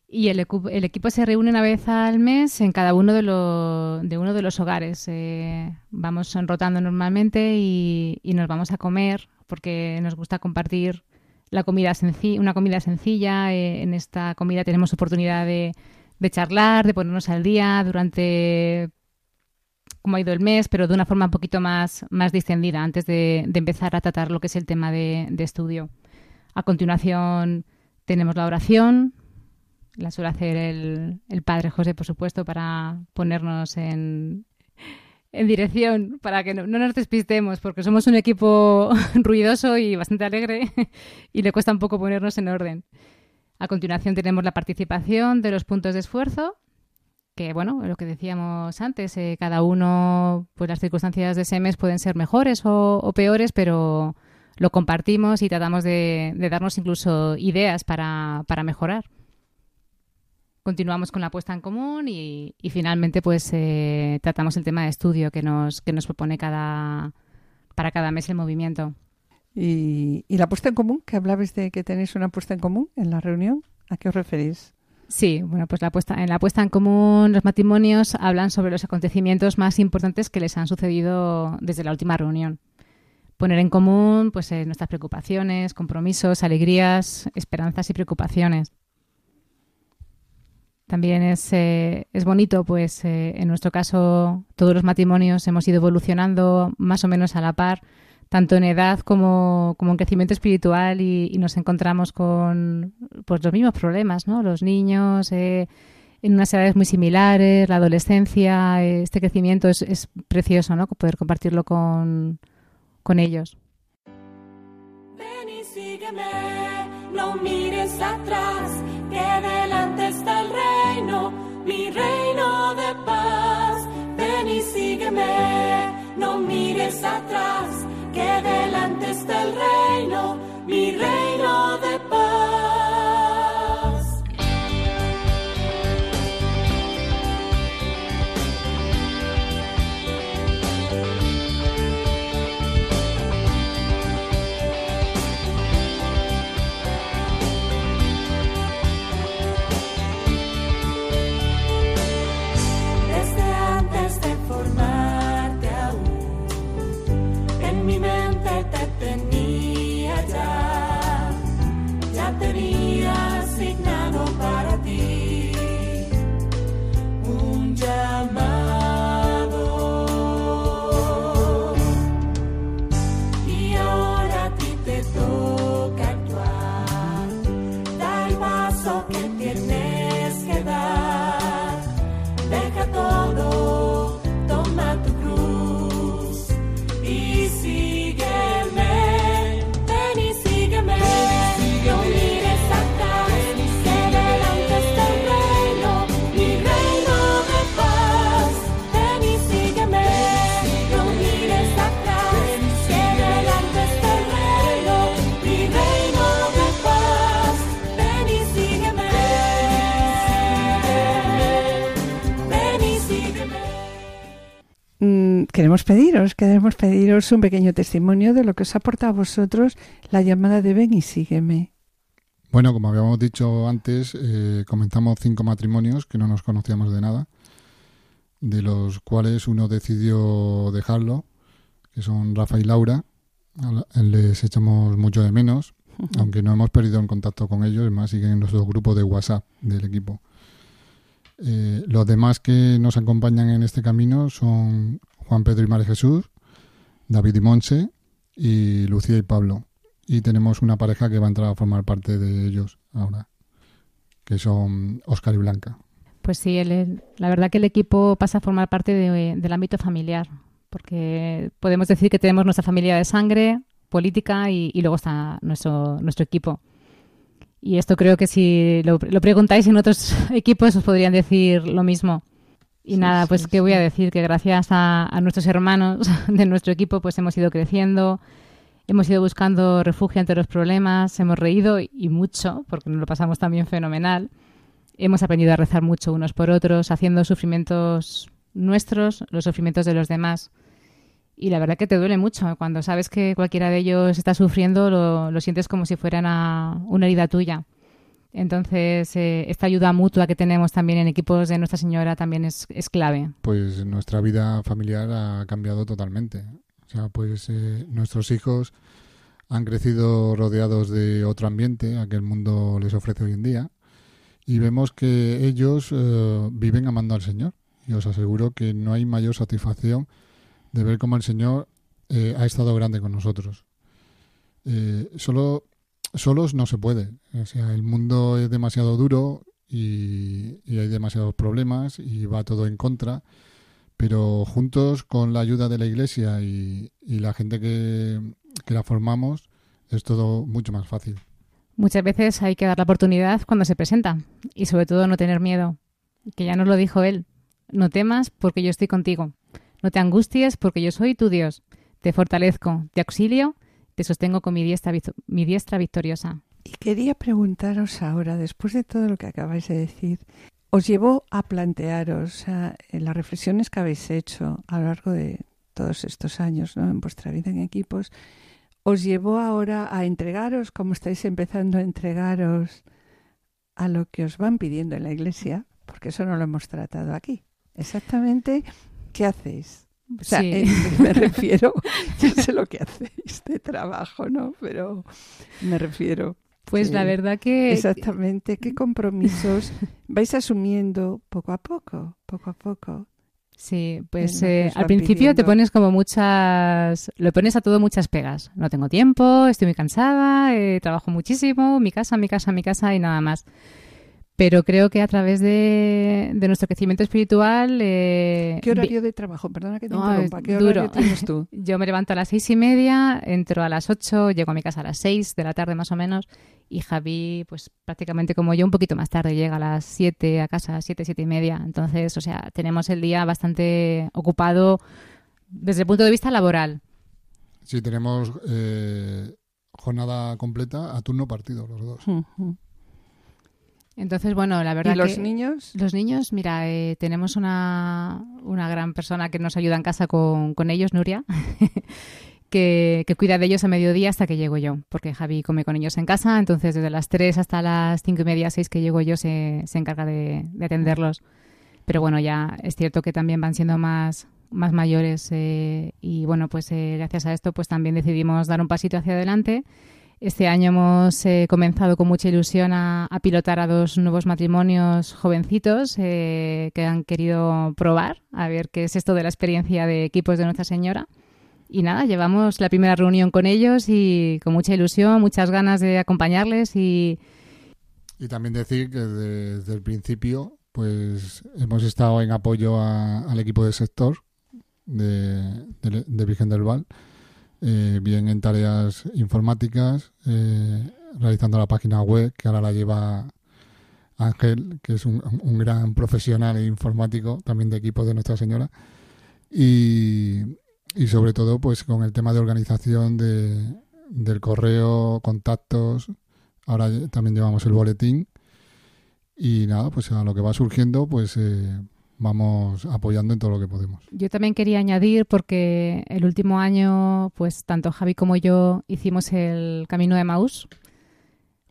Y el, el equipo se reúne una vez al mes en cada uno de, lo- de uno de los hogares. Eh, vamos rotando normalmente y, y nos vamos a comer porque nos gusta compartir la comida una comida sencilla. Eh, en esta comida tenemos oportunidad de, de charlar, de ponernos al día durante cómo ha ido el mes, pero de una forma un poquito más, más distendida antes de, empezar a tratar lo que es el tema de, estudio. A continuación tenemos la oración, la suele hacer el, el padre José, por supuesto, para ponernos en, en dirección, para que no nos despistemos, porque somos un equipo [LAUGHS] ruidoso y bastante alegre [LAUGHS] y le cuesta un poco ponernos en orden. A continuación tenemos la participación de los puntos de esfuerzo, que bueno, lo que decíamos antes, eh, cada uno, pues las circunstancias de ese mes pueden ser mejores o, peores, pero lo compartimos y tratamos de, darnos incluso ideas para, para mejorar. Continuamos con la puesta en común y, finalmente pues eh, tratamos el tema de estudio que nos, que nos propone cada, para cada mes el movimiento. ¿Y, y la puesta en común? Que hablabais de que tenéis una puesta en común en la reunión. ¿A qué os referís? Sí, bueno, pues la puesta, en la puesta en común los matrimonios hablan sobre los acontecimientos más importantes que les han sucedido desde la última reunión. Poner en común pues eh, nuestras preocupaciones, compromisos, alegrías, esperanzas y preocupaciones. También es, eh, es bonito, pues eh, en nuestro caso todos los matrimonios hemos ido evolucionando más o menos a la par, tanto en edad como, como en crecimiento espiritual y, nos encontramos con pues, los mismos problemas, ¿no? Los niños eh, en unas edades muy similares, la adolescencia, este crecimiento es, es precioso, ¿no? Poder compartirlo con, con ellos. Ven y sígueme, no mires atrás, que delante está el reino, mi reino de paz. Ven y sígueme, no mires atrás, que delante está el reino, mi reino queremos pediros, queremos pediros un pequeño testimonio de lo que os aporta a vosotros la llamada de Ven y sígueme. Bueno, como habíamos dicho antes, eh, comenzamos cinco matrimonios que no nos conocíamos de nada, de los cuales uno decidió dejarlo, que son Rafa y Laura. Les echamos mucho de menos, aunque no hemos perdido el contacto con ellos, es más, siguen en nuestro grupo de WhatsApp del equipo. Eh, los demás que nos acompañan en este camino son Juan Pedro y María Jesús, David y Monse y Lucía y Pablo. Y tenemos una pareja que va a entrar a formar parte de ellos ahora. que son Óscar y Blanca. Pues sí, la verdad que el equipo pasa a formar parte de- del ámbito familiar, porque podemos decir que tenemos nuestra familia de sangre, política y, y luego está nuestro, nuestro equipo. Y esto creo que si lo, lo preguntáis en otros [LAUGHS] equipos os podrían decir lo mismo. Y Sí, nada, sí, pues qué voy a decir, que gracias a, a nuestros hermanos [LAUGHS] de nuestro equipo pues hemos ido creciendo, hemos ido buscando refugio ante los problemas, hemos reído y mucho, porque nos lo pasamos también fenomenal. Hemos aprendido a rezar mucho unos por otros, haciendo sufrimientos nuestros, los sufrimientos de los demás. Y la verdad que te duele mucho. Cuando sabes que cualquiera de ellos está sufriendo, lo, lo sientes como si fuera una, una herida tuya. Entonces, eh, esta ayuda mutua que tenemos también en equipos de Nuestra Señora también es, es clave. Pues nuestra vida familiar ha cambiado totalmente. O sea, pues eh, nuestros hijos han crecido rodeados de otro ambiente a que el mundo les ofrece hoy en día y vemos que ellos eh, viven amando al Señor. Y os aseguro que no hay mayor satisfacción de ver cómo el Señor eh, ha estado grande con nosotros. Eh, solo solos no se puede. O sea, el mundo es demasiado duro y, hay demasiados problemas y va todo en contra. Pero juntos, con la ayuda de la Iglesia y, y la gente que, que la formamos, es todo mucho más fácil. Muchas veces hay que dar la oportunidad cuando se presenta y sobre todo no tener miedo. Que ya nos lo dijo él. No temas porque yo estoy contigo. No te angusties porque yo soy tu Dios. Te fortalezco, te auxilio, te sostengo con mi diestra, mi diestra victoriosa. Y quería preguntaros ahora, después de todo lo que acabáis de decir, os llevó a plantearos las reflexiones que habéis hecho a lo largo de todos estos años ¿no? en vuestra vida en equipos, os llevó ahora a entregaros, como estáis empezando a entregaros a lo que os van pidiendo en la iglesia, porque eso no lo hemos tratado aquí. Exactamente, ¿qué hacéis? O sea, Sí. eh, me [LAUGHS] refiero, [LAUGHS] yo sé lo que hacéis de trabajo, ¿no? Pero me refiero. Pues Sí. la verdad que Exactamente, ¿qué [LAUGHS] compromisos vais asumiendo poco a poco, poco a poco? Sí, pues eh, al principio te pones como muchas, lo pones a todo muchas pegas. No tengo tiempo, estoy muy cansada, eh, trabajo muchísimo, mi casa, mi casa, mi casa y nada más. Pero creo que a través de, de nuestro crecimiento espiritual... eh, ¿Qué horario de trabajo? Perdona que te No, interrumpa. ¿Qué duro. horario tienes tú? [LAUGHS] Yo me levanto a las seis y media, entro a las ocho, llego a mi casa a las seis de la tarde más o menos y Javi, pues prácticamente como yo, un poquito más tarde, llega a las siete a casa, siete, siete y media. Entonces, o sea, tenemos el día bastante ocupado desde el punto de vista laboral. Si tenemos eh, jornada completa a turno partido los dos. Ujú. Entonces, bueno, la verdad ¿Y los que niños? los niños, mira, eh, tenemos una, una gran persona que nos ayuda en casa con, con ellos, Nuria, [LAUGHS] que, que cuida de ellos a mediodía hasta que llego yo, porque Javi come con ellos en casa, entonces desde las 3 hasta las cinco y media, 6 que llego yo se, se encarga de, de atenderlos. Pero bueno, ya es cierto que también van siendo más, más mayores eh, y bueno, pues eh, gracias a esto pues también decidimos dar un pasito hacia adelante. Este año hemos eh, comenzado con mucha ilusión a, pilotar a dos nuevos matrimonios jovencitos eh, que han querido probar a ver qué es esto de la experiencia de equipos de Nuestra Señora. Y nada, llevamos la primera reunión con ellos y con mucha ilusión, muchas ganas de acompañarles y, Y también decir que desde el principio pues hemos estado en apoyo al equipo de sector de- de Virgen del Val, eh, bien en tareas informáticas, eh, realizando la página web, que ahora la lleva Ángel, que es un, un gran profesional informático también de equipo de Nuestra Señora, y, y sobre todo pues con el tema de organización de, del correo, contactos, ahora también llevamos el boletín. Y nada, pues a lo que va surgiendo, pues eh, vamos apoyando en todo lo que podemos. Yo también quería añadir, porque el último año, pues tanto Javi como yo hicimos el Camino de Maús,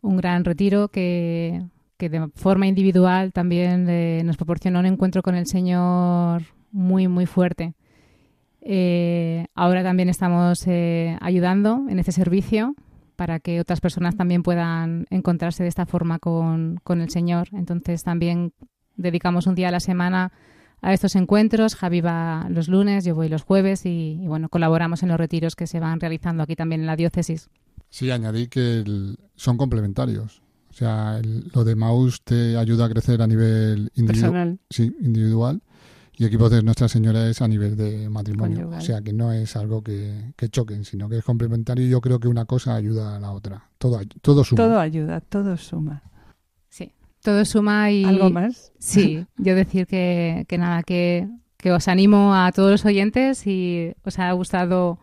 un gran retiro que, que de forma individual también eh, nos proporcionó un encuentro con el Señor muy, muy fuerte. Eh, ahora también estamos eh, ayudando en este servicio para que otras personas también puedan encontrarse de esta forma con, con el Señor. Entonces también dedicamos un día a la semana a estos encuentros. Javi va los lunes, yo voy los jueves y, y, bueno, colaboramos en los retiros que se van realizando aquí también en la diócesis. Sí, añadí que el- son complementarios. O sea, el- lo de Maús te ayuda a crecer a nivel individu- Personal. sí, individual y equipos de Nuestra Señora es a nivel de matrimonio. Conyugal. O sea, que no es algo que, que choquen, sino que es complementario y yo creo que una cosa ayuda a la otra. Todo, todo suma. Todo ayuda, todo suma. Todo suma y... ¿Algo más? Sí, [LAUGHS] yo decir que, que nada, que, que os animo a todos los oyentes y os ha gustado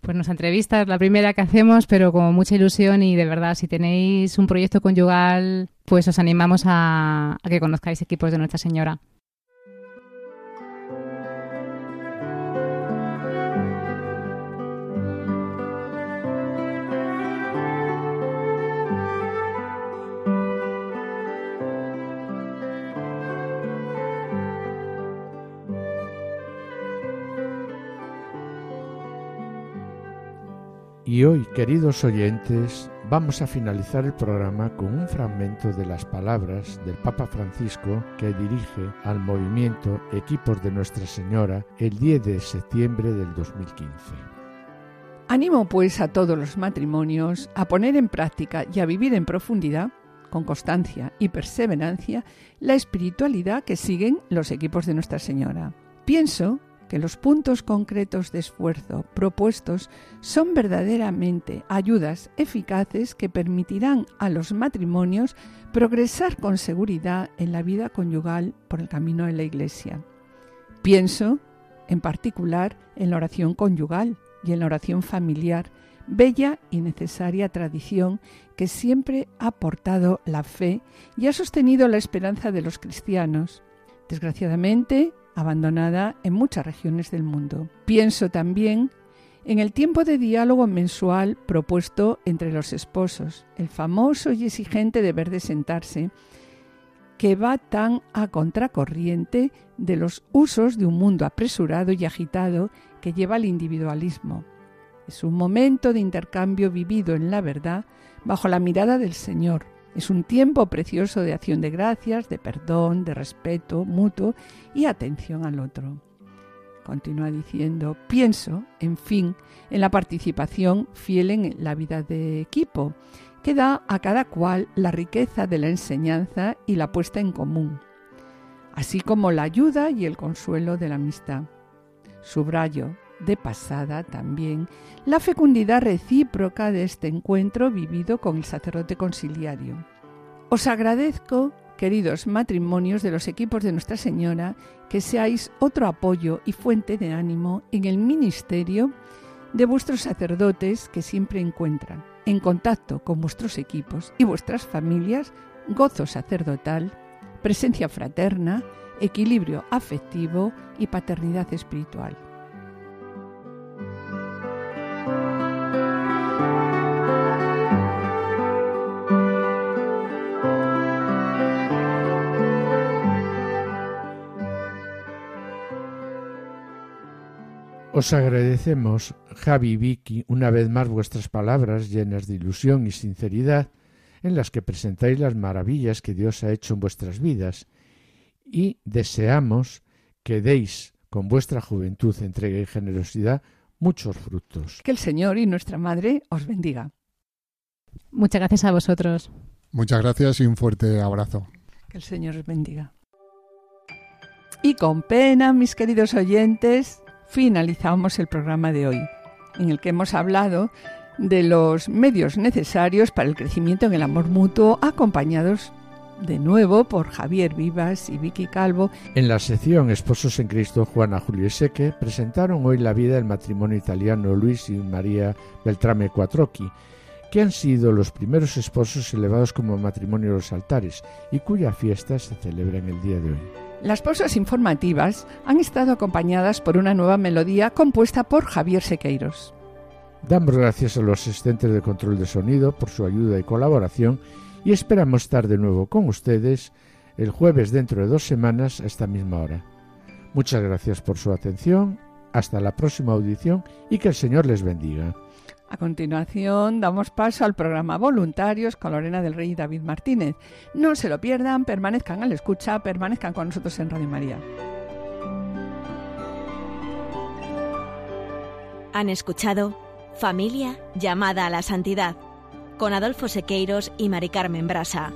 pues nuestra entrevista, es la primera que hacemos, pero con mucha ilusión y de verdad, si tenéis un proyecto conyugal, pues os animamos a, a que conozcáis equipos de Nuestra Señora. Y hoy, queridos oyentes, vamos a finalizar el programa con un fragmento de las palabras del Papa Francisco que dirige al movimiento Equipos de Nuestra Señora el 10 de septiembre del 2015. Animo pues a todos los matrimonios a poner en práctica y a vivir en profundidad, con constancia y perseverancia, la espiritualidad que siguen los equipos de Nuestra Señora. Pienso que los puntos concretos de esfuerzo propuestos son verdaderamente ayudas eficaces que permitirán a los matrimonios progresar con seguridad en la vida conyugal por el camino de la Iglesia. Pienso, en particular, en la oración conyugal y en la oración familiar, bella y necesaria tradición que siempre ha aportado la fe y ha sostenido la esperanza de los cristianos, desgraciadamente abandonada en muchas regiones del mundo. Pienso también en el tiempo de diálogo mensual propuesto entre los esposos, el famoso y exigente deber de sentarse, que va tan a contracorriente de los usos de un mundo apresurado y agitado que lleva al individualismo. Es un momento de intercambio vivido en la verdad bajo la mirada del Señor. Es un tiempo precioso de acción de gracias, de perdón, de respeto mutuo y atención al otro. Continúa diciendo, pienso, en fin, en la participación fiel en la vida de equipo, que da a cada cual la riqueza de la enseñanza y la puesta en común, así como la ayuda y el consuelo de la amistad. Subrayo, de pasada también, la fecundidad recíproca de este encuentro vivido con el sacerdote conciliario. Os agradezco, queridos matrimonios de los equipos de Nuestra Señora, que seáis otro apoyo y fuente de ánimo en el ministerio de vuestros sacerdotes que siempre encuentran, en contacto con vuestros equipos y vuestras familias, gozo sacerdotal, presencia fraterna, equilibrio afectivo y paternidad espiritual. Os agradecemos, Javi y Vicky, una vez más vuestras palabras llenas de ilusión y sinceridad, en las que presentáis las maravillas que Dios ha hecho en vuestras vidas, y deseamos que deis con vuestra juventud, entrega y generosidad muchos frutos. Que el Señor y nuestra Madre os bendiga. Muchas gracias a vosotros. Muchas gracias y un fuerte abrazo. Que el Señor os bendiga. Y con pena, mis queridos oyentes, finalizamos el programa de hoy, en el que hemos hablado de los medios necesarios para el crecimiento en el amor mutuo, acompañados de nuevo por Javier Vivas y Vicky Calvo. En la sección Esposos en Cristo, Juana Julio y Seque presentaron hoy la vida del matrimonio italiano Luis y María Beltrame Quattrocchi, que han sido los primeros esposos elevados como matrimonio a los altares y cuya fiesta se celebra en el día de hoy. Las pausas informativas han estado acompañadas por una nueva melodía compuesta por Javier Sequeiros. Damos gracias a los asistentes de control de sonido por su ayuda y colaboración y esperamos estar de nuevo con ustedes el jueves dentro de dos semanas a esta misma hora. Muchas gracias por su atención, hasta la próxima audición y que el Señor les bendiga. A continuación, damos paso al programa Voluntarios con Lorena del Rey y David Martínez. No se lo pierdan, permanezcan al escucha, permanezcan con nosotros en Radio María. Han escuchado Familia llamada a la santidad con Adolfo Sequeiros y Mari Carmen Brasa.